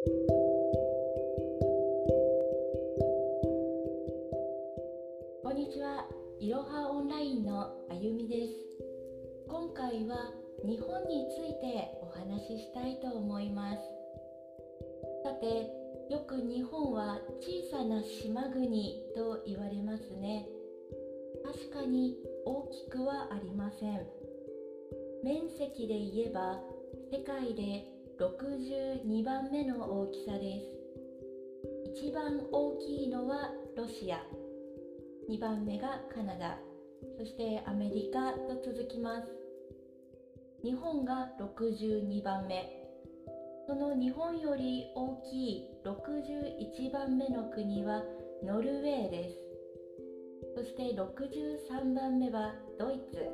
こんにちは、いろはオンラインのあゆみです。今回は日本についてお話ししたいと思います。さて、よく日本は小さな島国と言われますね。確かに大きくはありません。面積で言えば世界で62番目の大きさです。一番大きいのはロシア。2番目がカナダ。そしてアメリカと続きます。日本が62番目。その日本より大きい61番目の国はノルウェーです。そして63番目はドイツ。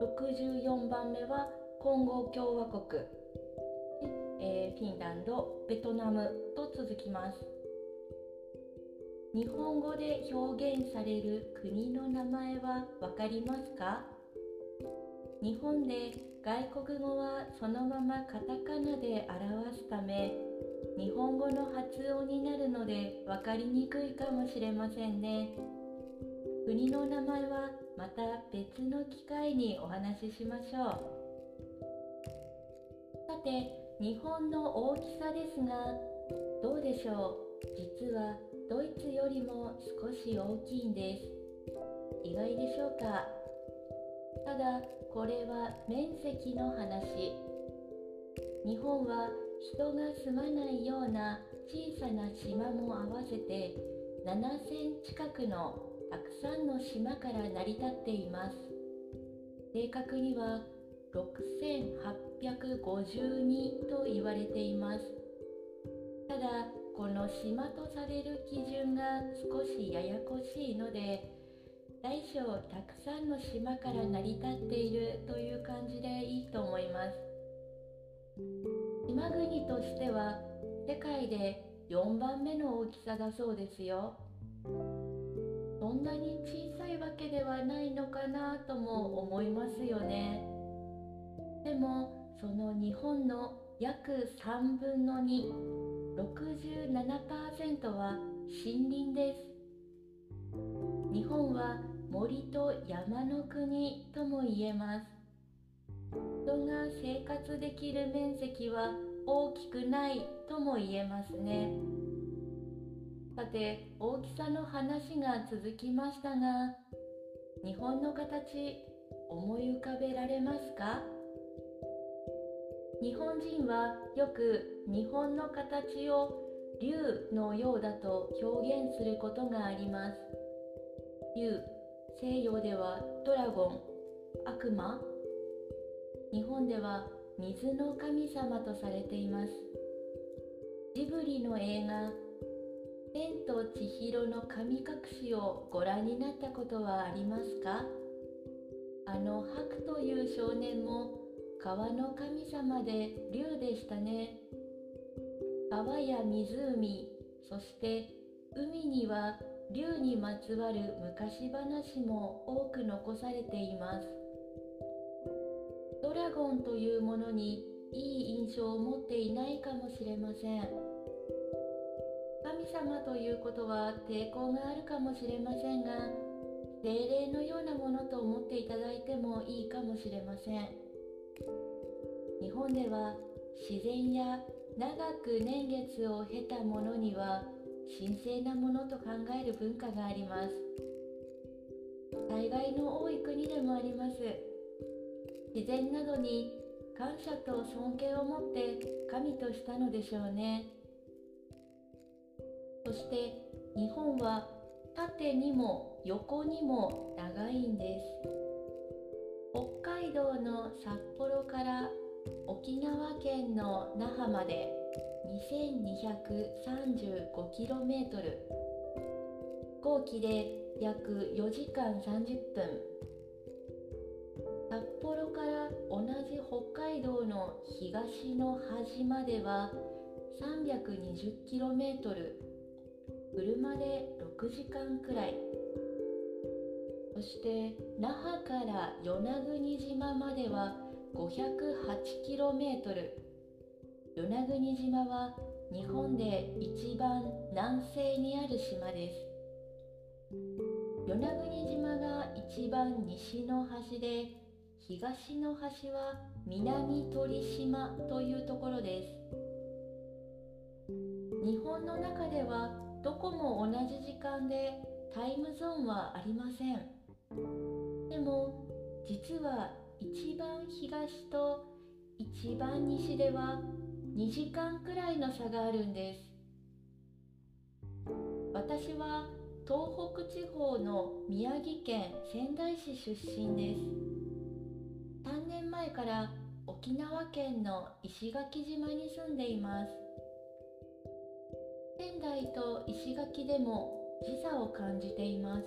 64番目はコンゴ共和国、えー、フィンランドベトナムと続きます。日本語で表現される国の名前は分かりますか？日本で外国語はそのままカタカナで表すため日本語の発音になるので分かりにくいかもしれませんね。国の名前はまた別の機会にお話ししましょう。さて日本の大きさですがどうでしょう？実はドイツよりも少し大きいんです。意外でしょうか？ただこれは面積の話。日本は人が住まないような小さな島も合わせて7000近くのたくさんの島から成り立っています。正確には6 652と言われています。ただこの島とされる基準が少しややこしいので大小たくさんの島から成り立っているという感じでいいと思います。島国としては世界で4番目の大きさだそうですよ。そんなに小さいわけではないのかなとも思いますよね。でもその日本の約3分の267%は森林です。日本は森と山の国とも言えます。人が生活できる面積は大きくないとも言えますね。さて大きさの話が続きましたが日本の形思い浮かべられますか？日本人はよく日本の形を竜のようだと表現することがあります。竜西洋ではドラゴン悪魔。日本では水の神様とされています。ジブリの映画千と千尋の神隠しをご覧になったことはありますか？あの白という少年も川の神様で竜でしたね。川や湖そして海には竜にまつわる昔話も多く残されています。ドラゴンというものにいい印象を持っていないかもしれません。神様ということは抵抗があるかもしれませんが精霊のようなものと思っていただいてもいいかもしれません。日本では自然や長く年月を経たものには神聖なものと考える文化があります。災害の多い国でもあります。自然などに感謝と尊敬を持って神としたのでしょうね。そして日本は縦にも横にも長いんです。北海道の札幌から沖縄県の那覇まで 2235km 飛行機で約4時間30分。札幌から同じ北海道の東の端までは 320km 車で6時間くらい。そして那覇から与那国島までは 508km 与那国島は日本で一番南西にある島です。与那国島が一番西の端で東の端は南鳥島というところです。日本の中ではどこも同じ時間でタイムゾーンはありません。でも実は一番東と一番西では2時間くらいの差があるんです。私は東北地方の宮城県仙台市出身です。3年前から沖縄県の石垣島に住んでいます。仙台と石垣でも時差を感じています。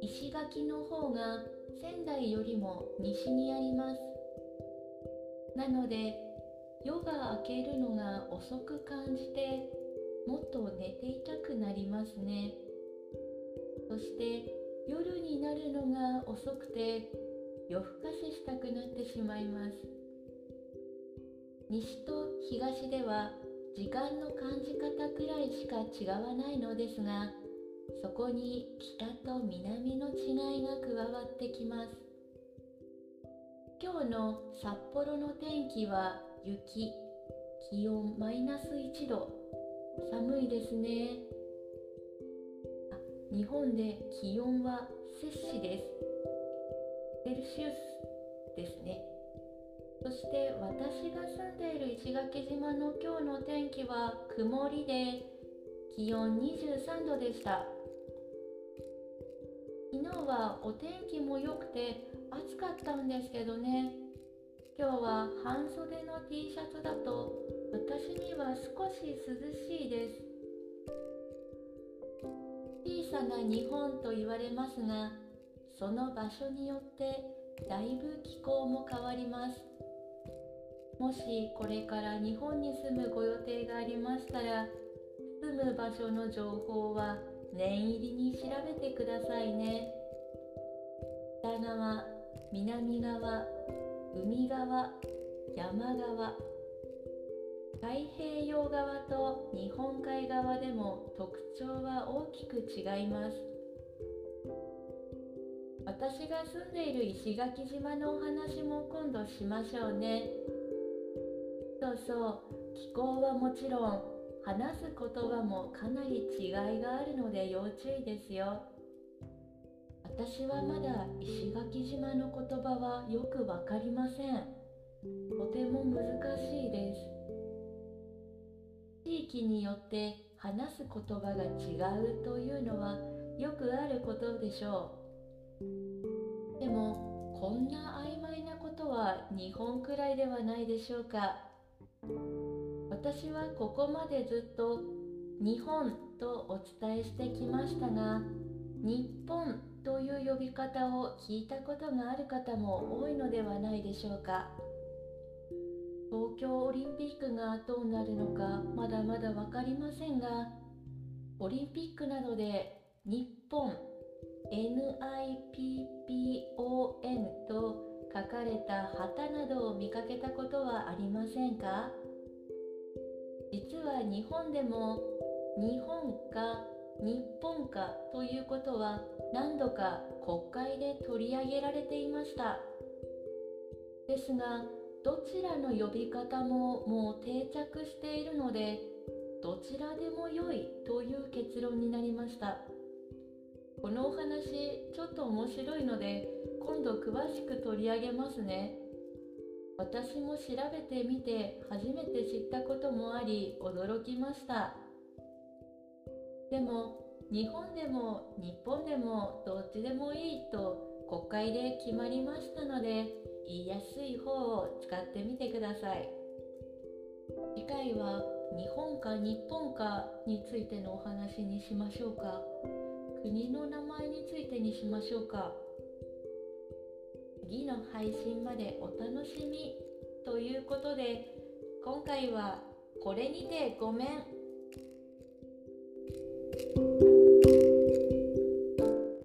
石垣の方が仙台よりも西にあります。なので夜が明けるのが遅く感じてもっと寝ていたくなりますね。そして夜になるのが遅くて夜更かししたくなってしまいます。西と東では時間の感じ方くらいしか違わないのですがそこに北と南の違いが加わってきます。今日の札幌の天気は雪。気温マイナス1度。寒いですね。日本で気温は摂氏です。セルシウスですね。そして私が住んでいる石垣島の今日の天気は曇りで。気温23度でした。昨日はお天気も良くて暑かったんですけどね。今日は半袖の T シャツだと私には少し涼しいです。小さな日本と言われますがその場所によってだいぶ気候も変わります。もしこれから日本に住むご予定がありましたら住む場所の情報は念入りに調べてくださいね。北側南側海側山側。太平洋側と日本海側でも特徴は大きく違います。私が住んでいる石垣島のお話も今度しましょうね。そうそう気候はもちろん話す言葉もかなり違いがあるので要注意ですよ。私はまだ石垣島の言葉はよくわかりません。とても難しいです。地域によって話す言葉が違うというのはよくあることでしょう。でもこんな曖昧なことは日本くらいではないでしょうか。私はここまでずっと日本とお伝えしてきましたが日本という呼び方を聞いたことがある方も多いのではないでしょうか。東京オリンピックがどうなるのかまだまだ分かりませんがオリンピックなどで日本 NIPPON と書かれた旗などを見かけたことはありませんか？実は日本でも日本か日本かということは何度か国会で取り上げられていました。ですがどちらの呼び方ももう定着しているのでどちらでも良いという結論になりました。このお話ちょっと面白いので今度詳しく取り上げますね。私も調べてみて初めて知ったこともあり驚きました。でも日本でも日本でもどっちでもいいと国会で決まりましたので言いやすい方を使ってみてください。次回は日本か日本かについてのお話にしましょうか。国の名前についてにしましょうか。次の配信までお楽しみということで今回はこれにてごめん。